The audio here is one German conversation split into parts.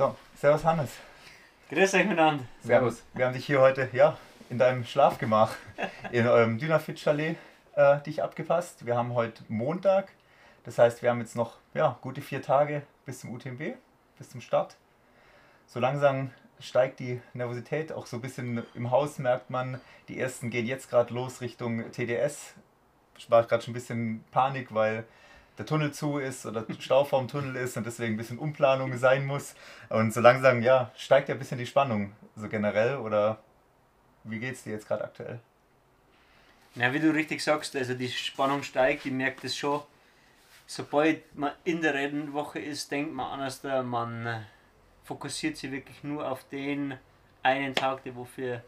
So, Servus Hannes. Grüß euch miteinander. Servus. Wir haben dich hier heute, ja, in deinem Schlafgemach, in eurem Dynafit-Chalet, äh, dich abgepasst. Wir haben heute Montag, das heißt, wir haben jetzt noch, ja, gute vier Tage bis zum UTMB, bis zum Start. So langsam steigt die Nervosität, auch so ein bisschen im Haus merkt man, die ersten gehen jetzt gerade los Richtung TDS. Ich war gerade schon ein bisschen Panik, weil der Tunnel zu ist oder Stau vorm Tunnel ist und deswegen ein bisschen Umplanung sein muss. Und so langsam, ja, steigt ja ein bisschen die Spannung, so generell. Oder wie geht es dir jetzt gerade aktuell? Na, wie du richtig sagst, also die Spannung steigt, ich merke das schon. Sobald man in der Rennwoche ist, denkt man anders, man fokussiert sich wirklich nur auf den einen Tag, der wofür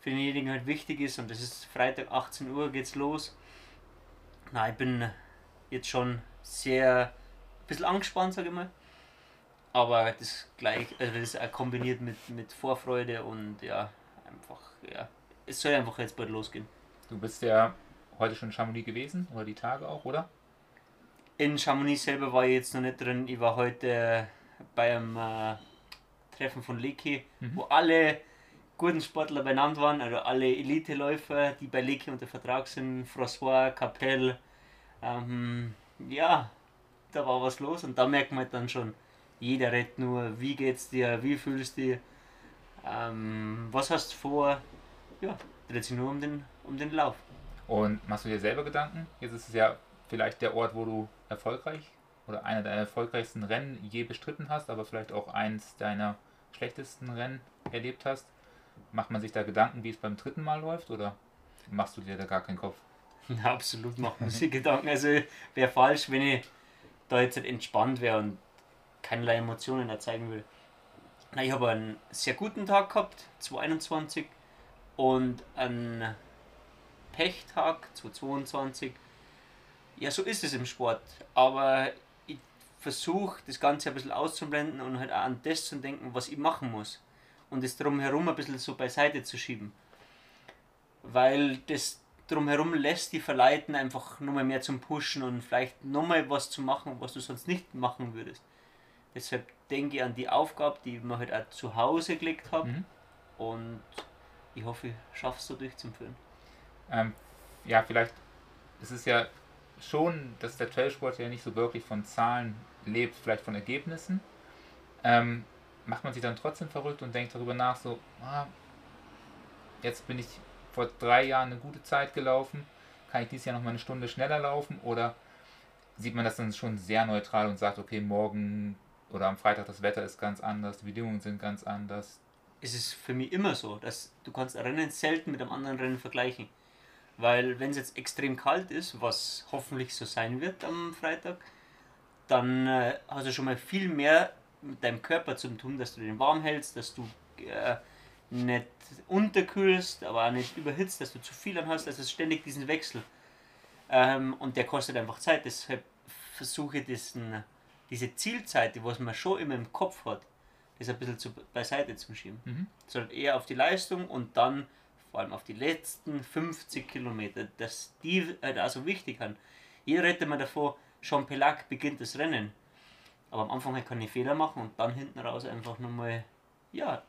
für denjenigen halt wichtig ist. Und das ist Freitag 18 Uhr geht's los. Na, ich bin jetzt schon sehr ein bisschen angespannt, sage ich mal. Aber das gleich, also das ist auch kombiniert mit, mit Vorfreude und ja, einfach, ja, es soll einfach jetzt bald losgehen. Du bist ja heute schon in Chamonix gewesen oder die Tage auch, oder? In Chamonix selber war ich jetzt noch nicht drin. Ich war heute beim äh, Treffen von Leki, mhm. wo alle guten Sportler benannt waren, also alle Elite-Läufer, die bei Leki unter Vertrag sind, François, Capelle, ähm, ja, da war was los und da merkt man dann schon, jeder redet nur, wie geht's dir, wie fühlst du dich, ähm, was hast du vor, ja, dreht sich nur um den, um den Lauf. Und machst du dir selber Gedanken? Jetzt ist es ja vielleicht der Ort, wo du erfolgreich oder einer der erfolgreichsten Rennen je bestritten hast, aber vielleicht auch eins deiner schlechtesten Rennen erlebt hast. Macht man sich da Gedanken, wie es beim dritten Mal läuft oder machst du dir da gar keinen Kopf? Ja, absolut macht man sich Gedanken. Also wäre falsch, wenn ich da jetzt entspannt wäre und keinerlei Emotionen erzeugen will. Na, ich habe einen sehr guten Tag gehabt, 2021, und einen Pechtag, 2022. Ja, so ist es im Sport. Aber ich versuche das Ganze ein bisschen auszublenden und halt auch an das zu denken, was ich machen muss. Und das drumherum ein bisschen so beiseite zu schieben. Weil das drumherum lässt die verleiten, einfach nochmal mehr zum Pushen und vielleicht nochmal was zu machen, was du sonst nicht machen würdest. Deshalb denke ich an die Aufgabe, die mir halt auch zu Hause gelegt habe. Mhm. Und ich hoffe, ich schaffe es so durchzuführen. Ähm, ja, vielleicht ist es ja schon, dass der Trailsport ja nicht so wirklich von Zahlen lebt, vielleicht von Ergebnissen. Ähm, macht man sich dann trotzdem verrückt und denkt darüber nach, so, ah, jetzt bin ich vor drei Jahren eine gute Zeit gelaufen, kann ich dieses Jahr noch mal eine Stunde schneller laufen oder sieht man das dann schon sehr neutral und sagt, okay, morgen oder am Freitag das Wetter ist ganz anders, die Bedingungen sind ganz anders. Es ist für mich immer so, dass du kannst Rennen selten mit einem anderen Rennen vergleichen. Weil wenn es jetzt extrem kalt ist, was hoffentlich so sein wird am Freitag, dann äh, hast du schon mal viel mehr mit deinem Körper zu tun, dass du den warm hältst, dass du äh, nicht unterkühlst, aber auch nicht überhitzt, dass du zu viel an hast. Also es ständig diesen Wechsel. Ähm, und der kostet einfach Zeit. Deshalb versuche ich diesen, diese Zielzeit, die was man schon immer im Kopf hat, das ein bisschen zu, beiseite zu schieben. Mhm. Sondern eher auf die Leistung und dann vor allem auf die letzten 50 Kilometer, dass die halt auch so wichtig sind. Jeder redet mir davor, Jean Pelac beginnt das Rennen. Aber am Anfang halt kann ich Fehler machen und dann hinten raus einfach nochmal, ja,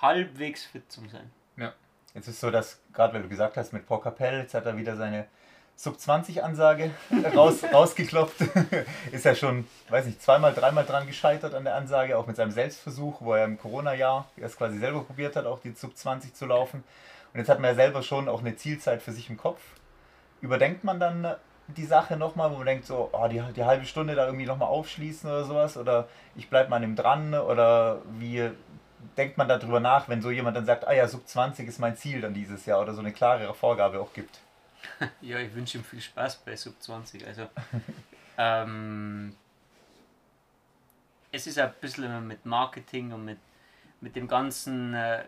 halbwegs fit zu sein. Ja. Jetzt ist so, dass, gerade weil du gesagt hast, mit Paul Capell, jetzt hat er wieder seine Sub-20-Ansage raus, rausgeklopft. ist ja schon, weiß nicht, zweimal, dreimal dran gescheitert an der Ansage, auch mit seinem Selbstversuch, wo er im Corona-Jahr erst quasi selber probiert hat, auch die Sub-20 zu laufen. Und jetzt hat man ja selber schon auch eine Zielzeit für sich im Kopf. Überdenkt man dann die Sache nochmal, wo man denkt, so, oh, die, die halbe Stunde da irgendwie nochmal aufschließen oder sowas? Oder ich bleibe mal an dem dran? Oder wie, denkt man darüber nach, wenn so jemand dann sagt, ah ja, Sub 20 ist mein Ziel dann dieses Jahr oder so eine klarere Vorgabe auch gibt? Ja, ich wünsche ihm viel Spaß bei Sub 20. Also, ähm, es ist ein bisschen mit Marketing und mit, mit dem Ganzen, äh,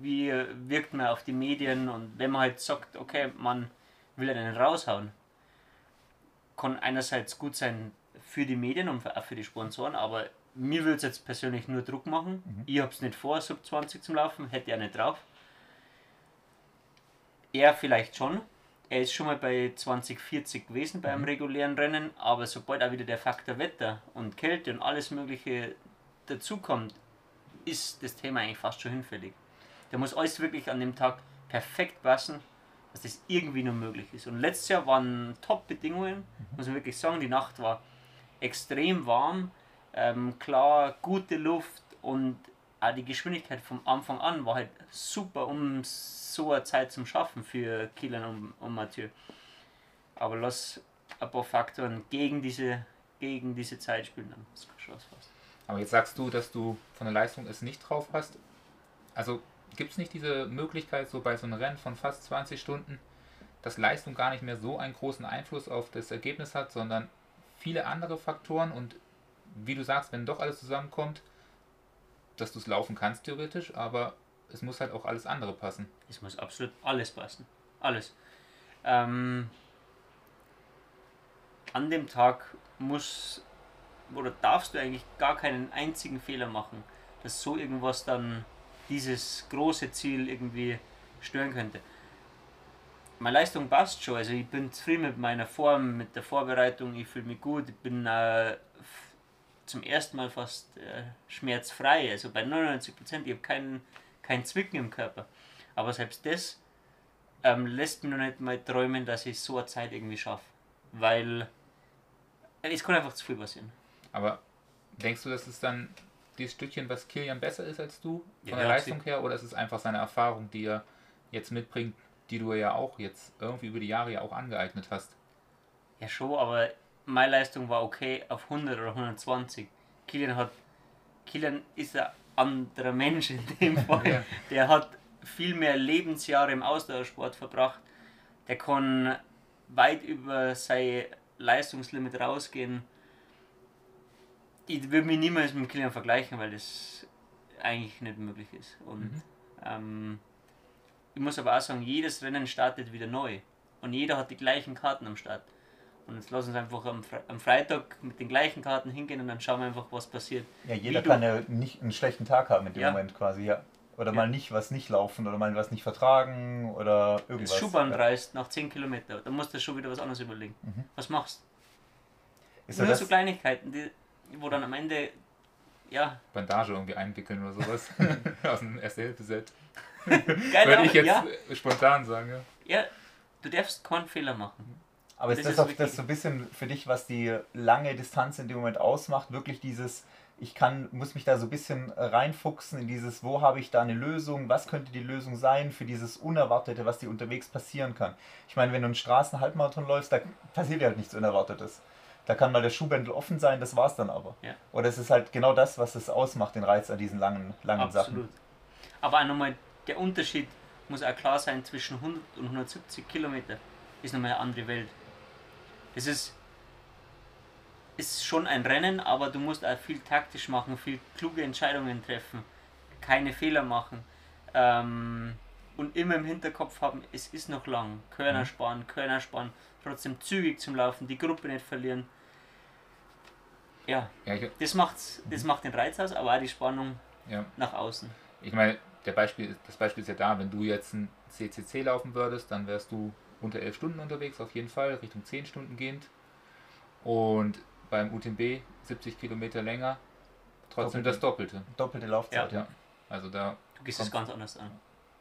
wie wirkt man auf die Medien und wenn man halt sagt, okay, man will einen raushauen, kann einerseits gut sein für die Medien und auch für die Sponsoren, aber mir würde es jetzt persönlich nur Druck machen. Mhm. Ich habe es nicht vor, Sub 20 zum Laufen, hätte er nicht drauf. Er vielleicht schon. Er ist schon mal bei 2040 gewesen beim mhm. regulären Rennen, aber sobald auch wieder der Faktor Wetter und Kälte und alles Mögliche dazukommt, ist das Thema eigentlich fast schon hinfällig. Da muss alles wirklich an dem Tag perfekt passen, dass das irgendwie nur möglich ist. Und letztes Jahr waren Top-Bedingungen, muss man wirklich sagen. Die Nacht war extrem warm, ähm, klar, gute Luft und auch die Geschwindigkeit vom Anfang an war halt super, um so eine Zeit zu schaffen für Kilian und, und Mathieu. Aber lass ein paar Faktoren gegen diese, gegen diese Zeit spielen, dann ist schon fast. Aber jetzt sagst du, dass du von der Leistung es nicht drauf hast. Also gibt es nicht diese Möglichkeit, so bei so einem Rennen von fast 20 Stunden, dass Leistung gar nicht mehr so einen großen Einfluss auf das Ergebnis hat, sondern viele andere Faktoren und wie du sagst, wenn doch alles zusammenkommt, dass du es laufen kannst theoretisch, aber es muss halt auch alles andere passen. Es muss absolut alles passen. Alles. Ähm, an dem Tag muss oder darfst du eigentlich gar keinen einzigen Fehler machen, dass so irgendwas dann dieses große Ziel irgendwie stören könnte. Meine Leistung passt schon, also ich bin zufrieden mit meiner Form, mit der Vorbereitung, ich fühle mich gut, ich bin äh, zum ersten Mal fast äh, schmerzfrei, also bei 99 Prozent, ich habe keinen kein Zwicken im Körper. Aber selbst das ähm, lässt mich noch nicht mal träumen, dass ich so eine Zeit irgendwie schaffe, weil es kann einfach zu viel passieren. Aber denkst du, dass es dann dieses Stückchen, was Kilian besser ist als du, von Ja, der Leistung her, oder ist es einfach seine Erfahrung, die er jetzt mitbringt, die du ja auch jetzt irgendwie über die Jahre ja auch angeeignet hast? Ja, schon, aber meine Leistung war okay auf 100 oder 120. Kilian hat. Kilian ist ein anderer Mensch in dem Fall. Ja. Der hat viel mehr Lebensjahre im Ausdauersport verbracht. Der kann weit über sein Leistungslimit rausgehen. Ich würde mich niemals mit Kilian vergleichen, weil das eigentlich nicht möglich ist. Und Mhm. ähm, ich muss aber auch sagen, jedes Rennen startet wieder neu. Und jeder hat die gleichen Karten am Start. Und jetzt lass uns einfach am, Fre am Freitag mit den gleichen Karten hingehen und dann schauen wir einfach, was passiert. Ja, jeder kann ja nicht einen schlechten Tag haben in dem Ja. Moment quasi, ja. Oder Ja. mal nicht was nicht laufen oder mal was nicht vertragen oder irgendwas. Schuhband ja. reißt nach 10 Kilometern, dann musst du schon wieder was anderes überlegen. Mhm. Was machst du? Nur das, so Kleinigkeiten, die, wo dann am Ende, ja, Bandage irgendwie einwickeln oder sowas. Aus dem Erste-Hilfe-Set. geil, Würde ich jetzt ja, spontan sagen, ja. ja, du darfst keinen Fehler machen. Aber ist das das, auch das so ein bisschen für dich, was die lange Distanz in dem Moment ausmacht? Wirklich dieses, ich kann, muss mich da so ein bisschen reinfuchsen in dieses, wo habe ich da eine Lösung, was könnte die Lösung sein für dieses Unerwartete, was dir unterwegs passieren kann. Ich meine, wenn du einen Straßenhalbmarathon läufst, da passiert ja halt nichts Unerwartetes. Da kann mal der Schuhbändel offen sein, das war's dann aber. Ja. Oder es ist halt genau das, was es ausmacht, den Reiz an diesen langen, langen Sachen. Absolut. Aber auch nochmal, der Unterschied muss auch klar sein zwischen 100 und 170 Kilometer. Ist nochmal eine andere Welt. Das ist, ist schon ein Rennen, aber du musst auch viel taktisch machen, viel kluge Entscheidungen treffen, keine Fehler machen. Ähm, und immer im Hinterkopf haben, es ist noch lang. Körner Mhm. sparen, Körner sparen, trotzdem zügig zum Laufen, die Gruppe nicht verlieren. Ja, Ja, ich, das, macht's, das macht den Reiz aus, aber auch die Spannung ja. nach außen. ich meine, der Beispiel, das Beispiel ist ja da, wenn du jetzt ein CCC laufen würdest, dann wärst du unter 11 Stunden unterwegs, auf jeden Fall, Richtung 10 Stunden gehend. Und beim UTMB 70 Kilometer länger, trotzdem Doppelte. das Doppelte. Doppelte Laufzeit, Ja. Also da, Du gehst es ganz anders an.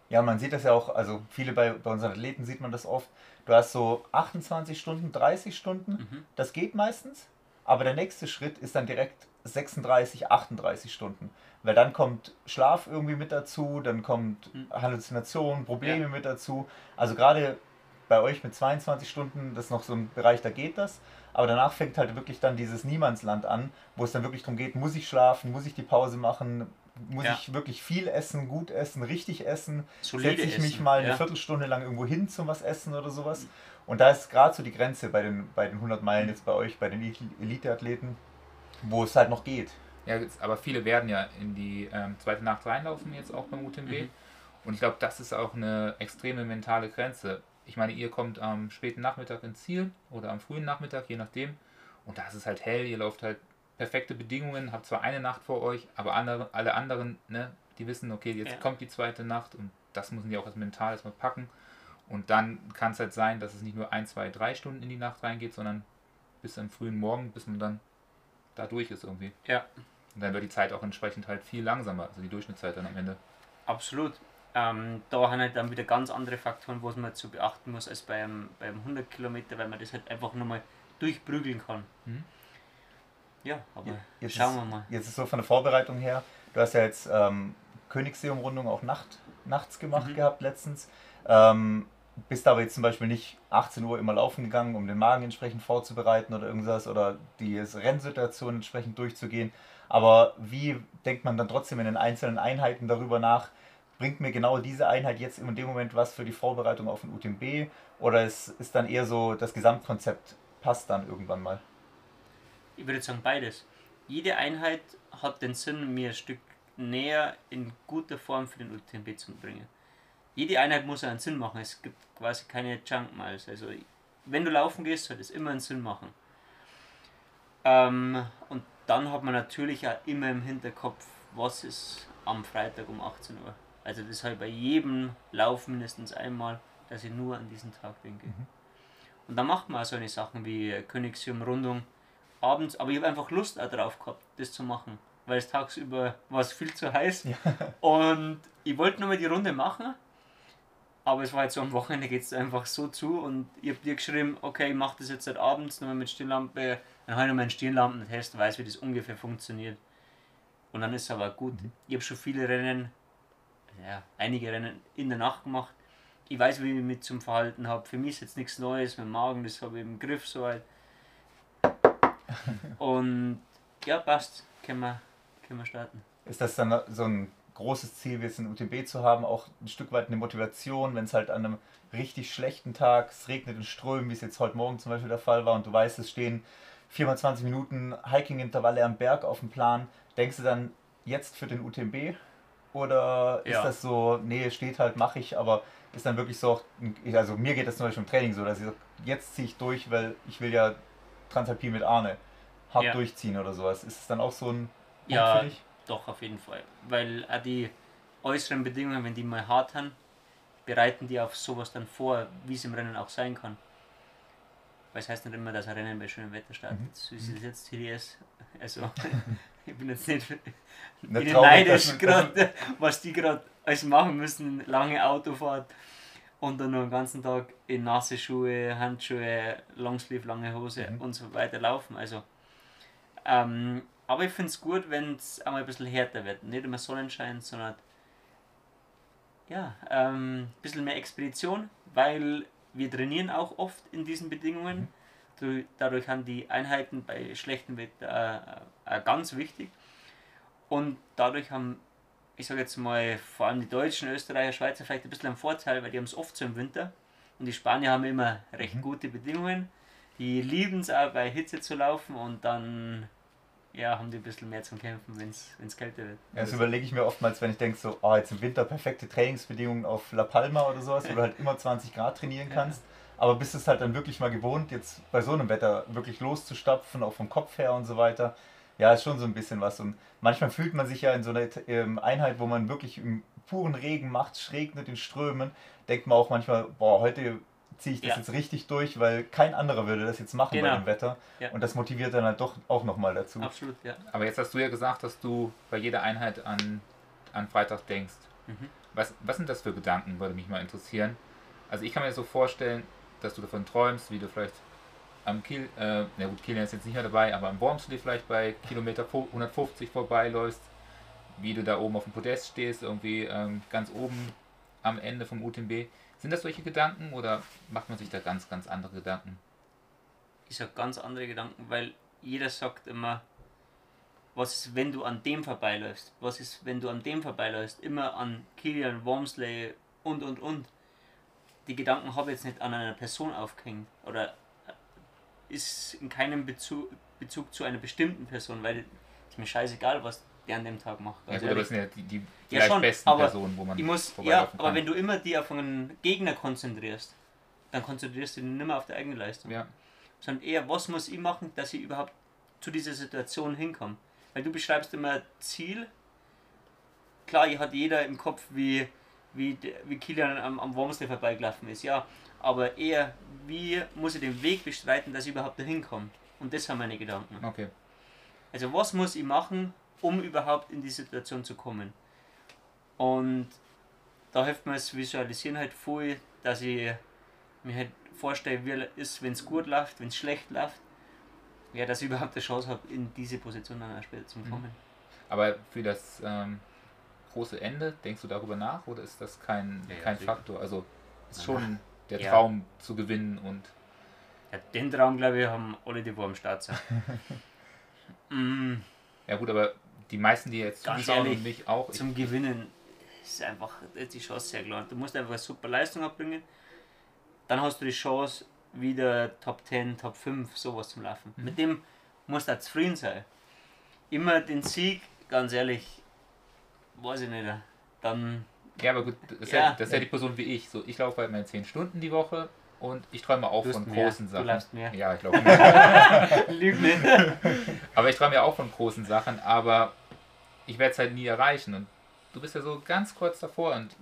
Ja, man sieht das ja auch, also viele bei, bei unseren Athleten sieht man das oft. Du hast so 28 Stunden, 30 Stunden, Mhm. das geht meistens, aber der nächste Schritt ist dann direkt 36, 38 Stunden. Weil dann kommt Schlaf irgendwie mit dazu, dann kommt Mhm. Halluzination, Probleme mit dazu. Also gerade bei euch mit 22 Stunden, das ist noch so ein Bereich, da geht das. Aber danach fängt halt wirklich dann dieses Niemandsland an, wo es dann wirklich darum geht, muss ich schlafen, muss ich die Pause machen, muss Ja. ich wirklich viel essen, gut essen, richtig essen, Solide setze ich mich Essen, mal eine ja. Viertelstunde lang irgendwo hin zum was essen oder sowas. Und da ist gerade so die Grenze bei den, bei den 100 Meilen jetzt bei euch, bei den Eli- Elite-Athleten, wo es halt noch geht. ja, aber viele werden ja in die ähm, zweite Nacht reinlaufen, jetzt auch beim UTMB. Mhm. Und ich glaube, das ist auch eine extreme mentale Grenze. Ich meine, ihr kommt am späten Nachmittag ins Ziel oder am frühen Nachmittag, je nachdem. Und da ist es halt hell, ihr lauft halt perfekte Bedingungen, habt zwar eine Nacht vor euch, aber andere, alle anderen, ne, die wissen, okay, jetzt Ja. kommt die zweite Nacht und das müssen die auch als mental erstmal packen. Und dann kann es halt sein, dass es nicht nur ein, zwei, drei Stunden in die Nacht reingeht, sondern bis am frühen Morgen, bis man dann da durch ist irgendwie. Ja, Und dann wird die Zeit auch entsprechend halt viel langsamer, also die Durchschnittszeit dann am Ende. Absolut. Ähm, da haben halt dann wieder ganz andere Faktoren, was man zu beachten muss, als beim, beim 100 Kilometer, weil man das halt einfach nochmal durchprügeln kann. Mhm. Ja, aber Jetzt schauen ist, wir mal. Jetzt ist so von der Vorbereitung her, du hast ja jetzt ähm, Königsseeumrundung auch Nacht, nachts gemacht Mhm. gehabt letztens. Ähm, bist aber jetzt zum Beispiel nicht 18 Uhr immer laufen gegangen, um den Magen entsprechend vorzubereiten oder irgendwas oder die Rennsituation entsprechend durchzugehen. Aber wie denkt man dann trotzdem in den einzelnen Einheiten darüber nach? Bringt mir genau diese Einheit jetzt in dem Moment was für die Vorbereitung auf den UTMB? Oder ist, ist dann eher so, das Gesamtkonzept passt dann irgendwann mal? Ich würde sagen beides. Jede Einheit hat den Sinn, mir ein Stück näher in guter Form für den UTMB zu bringen. Jede Einheit muss einen Sinn machen. Es gibt quasi keine Junk Miles. Also wenn du laufen gehst, sollte es immer einen Sinn machen. Ähm, und dann hat man natürlich auch immer im Hinterkopf, was ist am Freitag um 18 Uhr. Also ich bei jedem Lauf mindestens einmal, dass ich nur an diesen Tag denke. Und dann macht man auch so eine Sachen wie Königsumrundung abends, aber ich habe einfach Lust drauf gehabt, das zu machen. Weil es tagsüber war es viel zu heiß. Und ich wollte nochmal die Runde machen, aber es war jetzt so am Wochenende geht es einfach so zu und ich habe dir geschrieben, okay, ich mache das jetzt halt abends nochmal mit Stirnlampe, dann habe ich nochmal einen Stirnlampentest, weiß wie das ungefähr funktioniert. Und dann ist es aber gut. Ich habe schon viele Rennen, ja, einige Rennen in der Nacht gemacht. Ich weiß, wie ich mich zum Verhalten habe. Für mich ist jetzt nichts Neues, mein Magen, das habe ich im Griff soweit. Und ja, passt. Können wir, können wir starten. Ist das dann so ein großes Ziel, jetzt ein UTB zu haben, auch ein Stück weit eine Motivation, wenn es halt an einem richtig schlechten Tag, es regnet in Strömen, wie es jetzt heute Morgen zum Beispiel der Fall war, und du weißt, es stehen 24 Minuten Hiking-Intervalle am Berg auf dem Plan, denkst du dann jetzt für den UTMB? Oder ist Ja. das so, nee, steht halt, mache ich, aber ist dann wirklich so, also mir geht das zum Beispiel im Training so, dass ich sage, jetzt ziehe ich durch, weil ich will ja Transalpin mit Arne hart Ja. durchziehen oder sowas. Ist es dann auch so ein Punkt Ja, doch, auf jeden Fall. Weil auch die äußeren Bedingungen, wenn die mal hart haben, bereiten die auf sowas dann vor, wie es im Rennen auch sein kann. Weil es heißt nicht immer, dass ein Rennen bei schönem Wetter startet. Mhm. So ist es jetzt TDS. Also, ich bin jetzt nicht, Nicht neidisch gerade, was die gerade alles machen müssen. Lange Autofahrt und dann noch den ganzen Tag in nasse Schuhe, Handschuhe, Longsleeve, lange Hose Mhm. und so weiter laufen. Also, ähm, aber ich finde es gut, wenn es einmal ein bisschen härter wird. Nicht immer Sonnenschein, sondern ja, ähm, ein bisschen mehr Expedition, weil wir trainieren auch oft in diesen Bedingungen. Du- Dadurch haben die Einheiten bei schlechtem Wetter äh, äh, ganz wichtig. Und dadurch haben, ich sage jetzt mal, vor allem die Deutschen, Österreicher, Schweizer vielleicht ein bisschen einen Vorteil, weil die haben es oft so im Winter. Und die Spanier haben immer recht Mhm. gute Bedingungen. Die lieben es auch bei Hitze zu laufen und dann ja, haben die ein bisschen mehr zum Kämpfen, wenn es kälter wird. Ja, das überlege ich mir oftmals, wenn ich denke, so, oh, jetzt im Winter perfekte Trainingsbedingungen auf La Palma oder sowas, wo du halt immer 20 Grad trainieren kannst. Aber bist es halt dann wirklich mal gewohnt, jetzt bei so einem Wetter wirklich loszustapfen, auch vom Kopf her und so weiter. Ja, ist schon so ein bisschen was. Und manchmal fühlt man sich ja in so einer ähm, Einheit, wo man wirklich im puren Regen macht, es regnet in Strömen, denkt man auch manchmal, boah, heute ziehe ich das Ja. jetzt richtig durch, weil kein anderer würde das jetzt machen bei Genau. dem Wetter. Ja. Und das motiviert dann halt doch auch nochmal dazu. Absolut, ja. Aber jetzt hast du ja gesagt, dass du bei jeder Einheit an, an Freitag denkst. Mhm. Was, was sind das für Gedanken, würde mich mal interessieren. Also ich kann mir so vorstellen, dass du davon träumst, wie du vielleicht am Kiel, äh, na gut, Kilian ist jetzt nicht mehr dabei, aber am Wormsley vielleicht bei Kilometer 150 vorbeiläufst, wie du da oben auf dem Podest stehst, irgendwie ähm, ganz oben am Ende vom UTMB. Sind das solche Gedanken oder macht man sich da ganz, ganz andere Gedanken? ich habe ganz andere Gedanken, weil jeder sagt immer, was ist, wenn du an dem vorbeiläufst? Was ist, wenn du an dem vorbeiläufst? Immer an Kilian, Wormsley und und und. Die Gedanken habe ich jetzt nicht an einer Person aufgehängt oder ist in keinem Bezug, Bezug zu einer bestimmten Person, weil es mir scheißegal, was der an dem Tag macht. Ja, Ganz gut, aber das sind ja die, die Ja, schon, besten Personen, wo man Ich muss, ja, vorbeilaufen aber kann. wenn du immer dich auf einen Gegner konzentrierst, dann konzentrierst du dich nicht mehr auf die eigene Leistung ja. sondern eher, was muss ich machen, dass ich überhaupt zu dieser Situation hinkomme. Weil du beschreibst immer Ziel. Klar, hier hat jeder im Kopf, wie, wie, wie Kilian am, am Wormsley vorbeigelaufen ist, ja. Aber eher, wie muss ich den Weg bestreiten, dass ich überhaupt dahin komme. Und das sind meine Gedanken. Okay. Also was muss ich machen um überhaupt in die Situation zu kommen. Und da hilft mir das Visualisieren halt voll, dass ich mir halt vorstelle, wie es ist, wenn es gut läuft, wenn es schlecht läuft. Ja, dass ich überhaupt eine Chance habe, in diese Position dann später zu Mhm. kommen. Aber für das ähm, große Ende, denkst du darüber nach oder ist das kein, Ja, kein. Faktor? Also ist schon der. Traum zu gewinnen und den Traum, glaube ich, haben alle, die wo am Start sind. mm, ja gut, aber die meisten, die jetzt Ganz zuschauen ehrlich, und mich auch, zum Gewinnen ist einfach die Chance sehr klar. Du musst einfach eine super Leistung abbringen. Dann hast du die Chance, wieder Top 10, Top 5, sowas zum Laufen. Mhm. Mit dem musst du auch zufrieden sein. Immer den Sieg, ganz ehrlich, weiß ich nicht. Dann, ja, aber gut, das ist ja, Ja. das ist ja die Person wie ich. So, ich laufe halt meine 10 Stunden die Woche und ich träume auch Du von mehr. großen Du Sachen. läufst mehr. Ja, ich glaube lüg nicht. aber ich träume ja auch von großen Sachen, aber ich werde es halt nie erreichen. Und du bist ja so ganz kurz davor. Und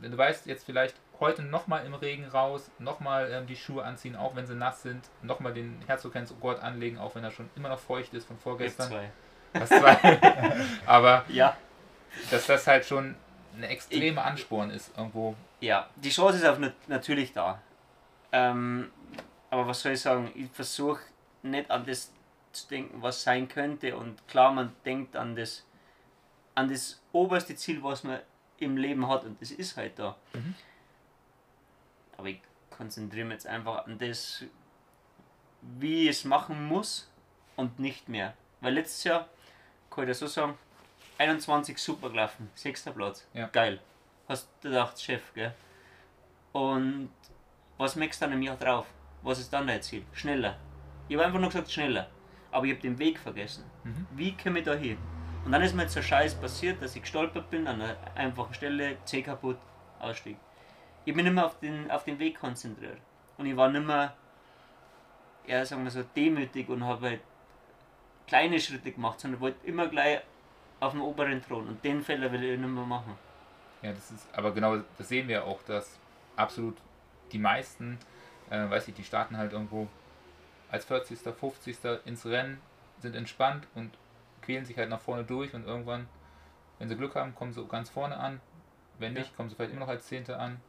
wenn du weißt, jetzt vielleicht heute nochmal im Regen raus, nochmal ähm, die Schuhe anziehen, auch wenn sie nass sind, nochmal den Herzogensgurt anlegen, auch wenn er schon immer noch feucht ist von Gibt vorgestern. zwei. Das zwei. aber Ja, dass das halt schon eine extreme Ansporn ist, irgendwo. ja, die Chance ist auch nat natürlich da. Ähm, aber was soll ich sagen? Ich versuche nicht an das zu denken, was sein könnte. Und klar, man denkt an das, an das oberste Ziel, was man im Leben hat. Und das ist halt da. Mhm. Aber ich konzentriere mich jetzt einfach an das, wie ich es machen muss und nicht mehr. Weil letztes Jahr, kann ich das so sagen, 21 super gelaufen, sechster Platz. Ja. Geil. Hast du gedacht, Chef, gell? Und was merkst du dann im Jahr drauf? Was ist dann dein Ziel? Schneller. Ich habe einfach nur gesagt, schneller. Aber ich habe den Weg vergessen. Mhm. Wie komme ich da hin? Und dann ist mir jetzt so Scheiß passiert, dass ich gestolpert bin an einer einfachen Stelle, C kaputt, Ausstieg. Ich bin nicht mehr auf den, auf den Weg konzentriert. Und ich war nicht mehr, ja, sagen wir so, demütig und habe halt kleine Schritte gemacht, sondern wollte immer gleich auf dem oberen Thron. Und den Fehler will ich nicht mehr machen. Ja, das ist, aber genau, das sehen wir auch, dass absolut die meisten, äh, weiß ich, die starten halt irgendwo als 40., 50. ins Rennen, sind entspannt und quälen sich halt nach vorne durch und irgendwann, wenn sie Glück haben, kommen sie ganz vorne an. Wenn Ja. nicht, kommen sie vielleicht immer noch als Zehnte an.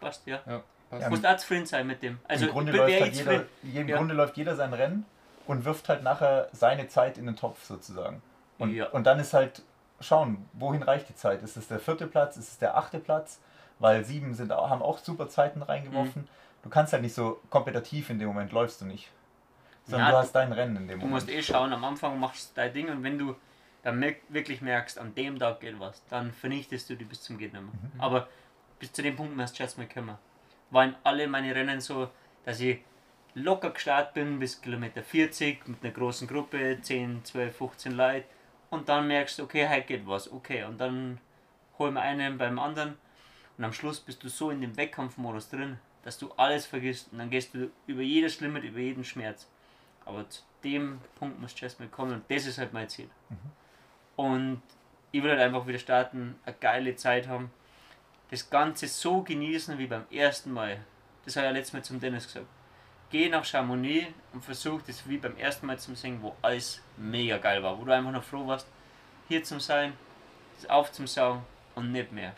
Passt, ja. Ja, passt. Du musst auch zufrieden sein mit dem. Also, Im Grunde, läuft halt jeder, im Ja. Grunde läuft jeder sein Rennen und wirft halt nachher seine Zeit in den Topf sozusagen. Und, Ja. und dann ist halt schauen, wohin reicht die Zeit? Ist es der vierte Platz? Ist es der achte Platz? Weil sieben sind, haben auch super Zeiten reingeworfen. Mhm. Du kannst halt nicht so kompetitiv in dem Moment läufst du nicht. Sondern Ja, du du- hast dein Rennen in dem Du Moment. musst eh schauen, am Anfang machst du dein Ding und wenn du dann wirklich merkst, an dem Tag geht was, dann vernichtest du die bis zum Gehtnimmer. Mhm. Aber bis zu dem Punkt musst du jetzt mal kommen. Waren alle meine Rennen so, dass ich locker gestartet bin bis Kilometer 40 mit einer großen Gruppe, 10, 12, 15 Leute und dann merkst du, okay, heute geht was, okay, und dann holen wir einen beim anderen und am Schluss bist du so in dem Wettkampfmodus drin, dass du alles vergisst und dann gehst du über jedes Limit, über jeden Schmerz. Aber zu dem Punkt musst du erstmal kommen und das ist halt mein Ziel. Und ich will halt einfach wieder starten, eine geile Zeit haben, das Ganze so genießen wie beim ersten Mal. Das habe ich ja letztes Mal zum Dennis gesagt. Geh nach Chamonix und versuch das wie beim ersten Mal zu singen, wo alles mega geil war, wo du einfach noch froh warst, hier zu sein, aufzusaugen und nicht mehr.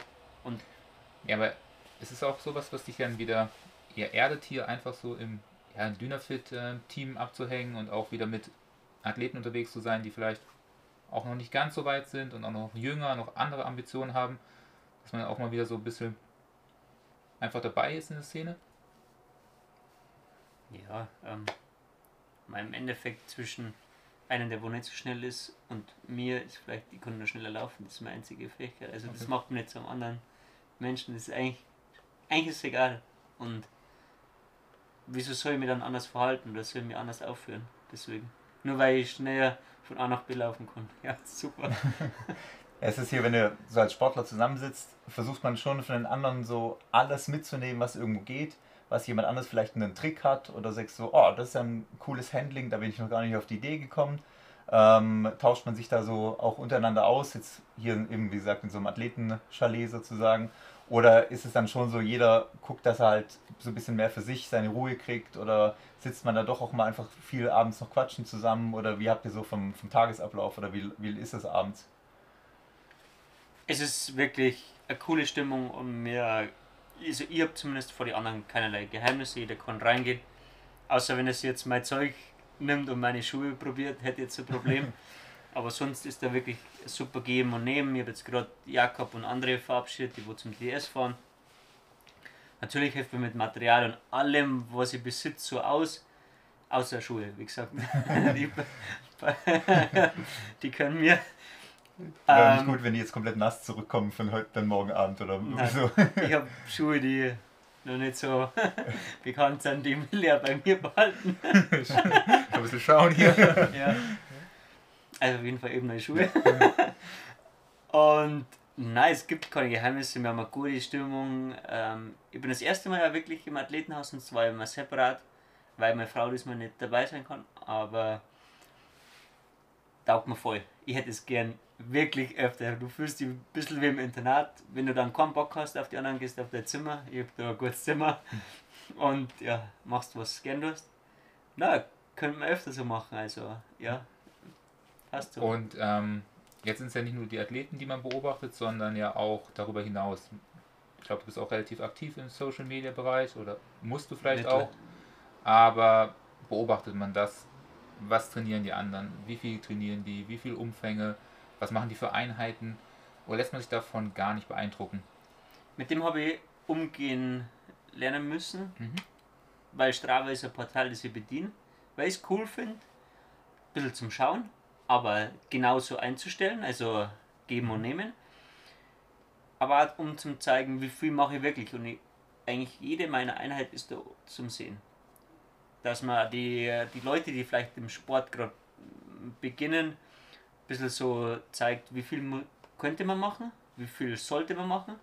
Ja, aber es ist auch sowas, was dich dann wieder eher erdet, hier einfach so im ja, Dynafit-Team abzuhängen und auch wieder mit Athleten unterwegs zu sein, die vielleicht auch noch nicht ganz so weit sind und auch noch jünger, noch andere Ambitionen haben, dass man auch mal wieder so ein bisschen einfach dabei ist in der Szene. Ja, ähm, im Endeffekt zwischen einem, der wo nicht so schnell ist, und mir ist vielleicht, ich kann nur schneller laufen, das ist meine einzige Fähigkeit. Also das Okay. macht mich nicht zum anderen Menschen, das ist eigentlich, eigentlich ist es egal. Und wieso soll ich mich dann anders verhalten oder soll ich mich anders aufführen? Deswegen. Nur weil ich schneller von A nach B laufen kann. Ja, super. Es ist hier, wenn du so als Sportler zusammensitzt, versucht man schon von den anderen so alles mitzunehmen, was irgendwo geht, was jemand anders vielleicht einen Trick hat oder sagst so, oh, das ist ja ein cooles Handling, da bin ich noch gar nicht auf die Idee gekommen. Ähm, tauscht man sich da so auch untereinander aus, jetzt hier eben wie gesagt in so einem Athletenchalet sozusagen Oder ist es dann schon so, jeder guckt, dass er halt so ein bisschen mehr für sich seine Ruhe kriegt? Oder sitzt man da doch auch mal einfach viel abends noch quatschen zusammen? Oder wie habt ihr so vom, vom Tagesablauf oder wie, wie ist es abends? Es ist wirklich eine coole Stimmung und mir, also ich habe zumindest vor die anderen keinerlei Geheimnisse, jeder kann reingehen. Außer wenn es jetzt mein Zeug nimmt und meine Schuhe probiert, hätte jetzt ein Problem. Aber sonst ist da wirklich super geben und nehmen. Ich habe jetzt gerade Jakob und andere verabschiedet, die wo zum DS fahren. Natürlich hilft mir mit Material und allem, was ich besitze, so aus. Außer Schuhe, wie gesagt. die, die können mir. Wäre nicht ähm, gut, wenn die jetzt komplett nass zurückkommen von heute dann morgen Abend oder nein, so. Ich habe Schuhe, die noch nicht so bekannt sind, die will ich bei mir behalten. ein bisschen schauen hier. ja. Also auf jeden Fall eben neue Schuhe. Und nein, es gibt keine Geheimnisse, wir haben eine gute Stimmung. Ähm, ich bin das erste Mal ja wirklich im Athletenhaus und zwar immer separat, weil meine Frau diesmal nicht dabei sein kann. Aber taugt mir voll. Ich hätte es gern wirklich öfter. Du fühlst dich ein bisschen wie im Internat. Wenn du dann keinen Bock hast auf die anderen, gehst du auf dein Zimmer. Ich habe da ein gutes Zimmer. Und ja, machst was gern hast. Na, könnte man öfter so machen. Also ja, Passt so. Und ähm, jetzt sind es ja nicht nur die Athleten, die man beobachtet, sondern ja auch darüber hinaus. Ich glaube, du bist auch relativ aktiv im Social Media Bereich oder musst du vielleicht Bitte. auch. Aber beobachtet man das? Was trainieren die anderen? Wie viel trainieren die? Wie viel Umfänge? Was machen die für Einheiten? Oder lässt man sich davon gar nicht beeindrucken? Mit dem habe ich umgehen lernen müssen, mhm. weil Strava ist ein Portal, das ich bediene, weil ich es cool finde, ein bisschen zum Schauen, aber genauso einzustellen, also geben und nehmen. Aber auch um zu zeigen, wie viel mache ich wirklich. Und ich, eigentlich jede meiner Einheit ist da zum Sehen. Dass man die, die Leute, die vielleicht im Sport gerade beginnen, bisschen so zeigt, wie viel könnte man machen, wie viel sollte man machen,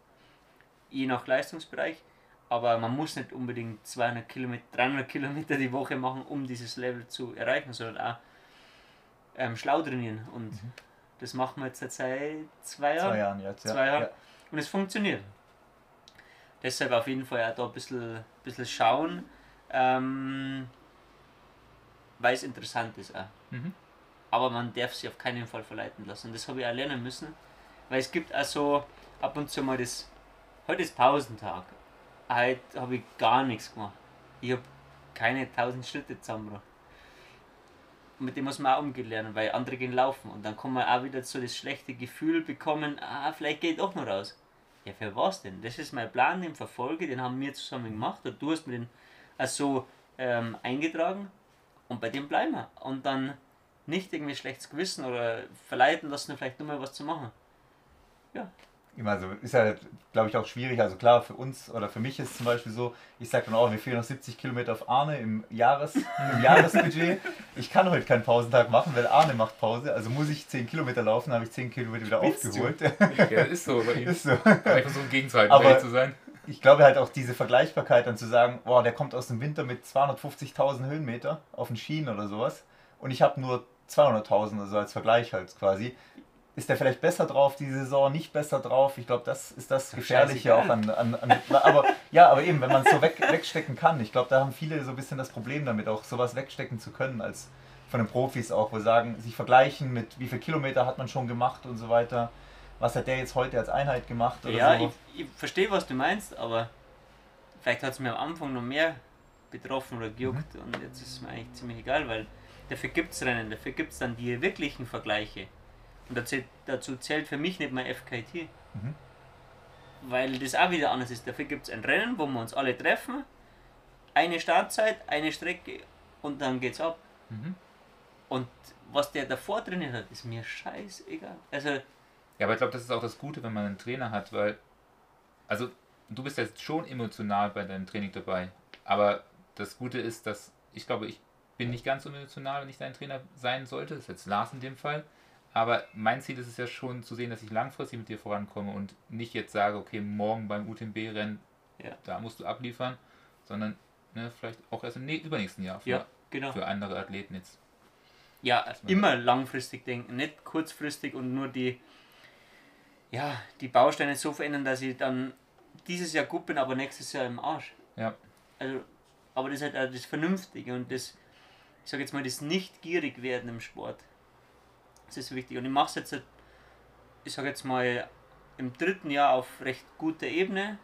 je nach Leistungsbereich. Aber man muss nicht unbedingt 200 Kilometer, 300 Kilometer die Woche machen, um dieses Level zu erreichen, sondern auch ähm, schlau trainieren. Und mhm. das machen wir jetzt seit zwei Jahren. Zwei Jahren jetzt, ja. Zwei Jahren. Ja. Und es funktioniert. Deshalb auf jeden Fall auch da ein bisschen, bisschen schauen, ähm, weil es interessant ist auch. Mhm. Aber man darf sich auf keinen Fall verleiten lassen. Das habe ich auch lernen müssen, weil es gibt also ab und zu mal das, heute ist Pausentag. Heute habe ich gar nichts gemacht. Ich habe keine 1000 Schritte zusammengebracht mit dem muss man auch umgehen lernen, weil andere gehen laufen und dann kann man auch wieder so das schlechte Gefühl bekommen, ah, vielleicht geht doch noch raus. Ja, für was denn? Das ist mein Plan, den verfolge, den haben wir zusammen gemacht und du hast mir den also ähm, eingetragen und bei dem bleiben wir. Und dann nicht irgendwie schlechtes Gewissen oder verleiten lassen, vielleicht nur mal was zu machen. Ja, also ist ja, glaube ich, auch schwierig. Also klar, für uns oder für mich ist es zum Beispiel so, ich sage dann auch, wir fehlen noch 70 Kilometer auf Arne im, Jahres, im Jahresbudget. Ich kann heute keinen Pausentag machen, weil Arne macht Pause. Also muss ich 10 Kilometer laufen, habe ich 10 Kilometer wieder Spielst aufgeholt. Ja, ist so bei ihm. Ist so. Einfach so ein Gegenteil, zu sein. Ich glaube halt auch diese Vergleichbarkeit dann zu sagen, boah, der kommt aus dem Winter mit 250.000 Höhenmeter auf den Schienen oder sowas und ich habe nur 200.000, also als Vergleich halt quasi ist der vielleicht besser drauf, die Saison nicht besser drauf. Ich glaube, das ist das Gefährliche auch an, an, an, Aber ja, aber eben, wenn man es so weg, wegstecken kann, ich glaube, da haben viele so ein bisschen das Problem damit, auch sowas wegstecken zu können, als von den Profis auch, wo sagen, sich vergleichen mit wie viele Kilometer hat man schon gemacht und so weiter. Was hat der jetzt heute als Einheit gemacht? Oder ja, so. ich, ich verstehe, was du meinst, aber vielleicht hat es mir am Anfang noch mehr betroffen oder gejuckt mhm. und jetzt ist es mir eigentlich ziemlich egal, weil dafür gibt es Rennen, dafür gibt es dann die wirklichen Vergleiche. Und dazu, dazu zählt für mich nicht mal FKT. Mhm. Weil das auch wieder anders ist. Dafür gibt es ein Rennen, wo wir uns alle treffen. Eine Startzeit, eine Strecke und dann geht's ab. Mhm. Und was der davor trainiert hat, ist mir scheißegal. Also, ja, aber ich glaube, das ist auch das Gute, wenn man einen Trainer hat, weil, also du bist jetzt schon emotional bei deinem Training dabei, aber das Gute ist, dass ich glaube, ich bin nicht ganz so emotional, wenn ich dein Trainer sein sollte. Das ist jetzt Lars in dem Fall. Aber mein Ziel ist es ja schon zu sehen, dass ich langfristig mit dir vorankomme und nicht jetzt sage, okay, morgen beim UTMB-Rennen, ja. da musst du abliefern, sondern ne, vielleicht auch erst im übernächsten Jahr für, ja, genau. für andere Athleten jetzt. Ja, immer langfristig denken, nicht kurzfristig und nur die, ja, die Bausteine so verändern, dass ich dann dieses Jahr gut bin, aber nächstes Jahr im Arsch. Ja. Also, aber das ist halt auch das Vernünftige und das, ich sage jetzt mal, das nicht gierig werden im Sport. Das ist wichtig. Und ich mache es jetzt, ich sage jetzt mal, im dritten Jahr auf recht guter Ebene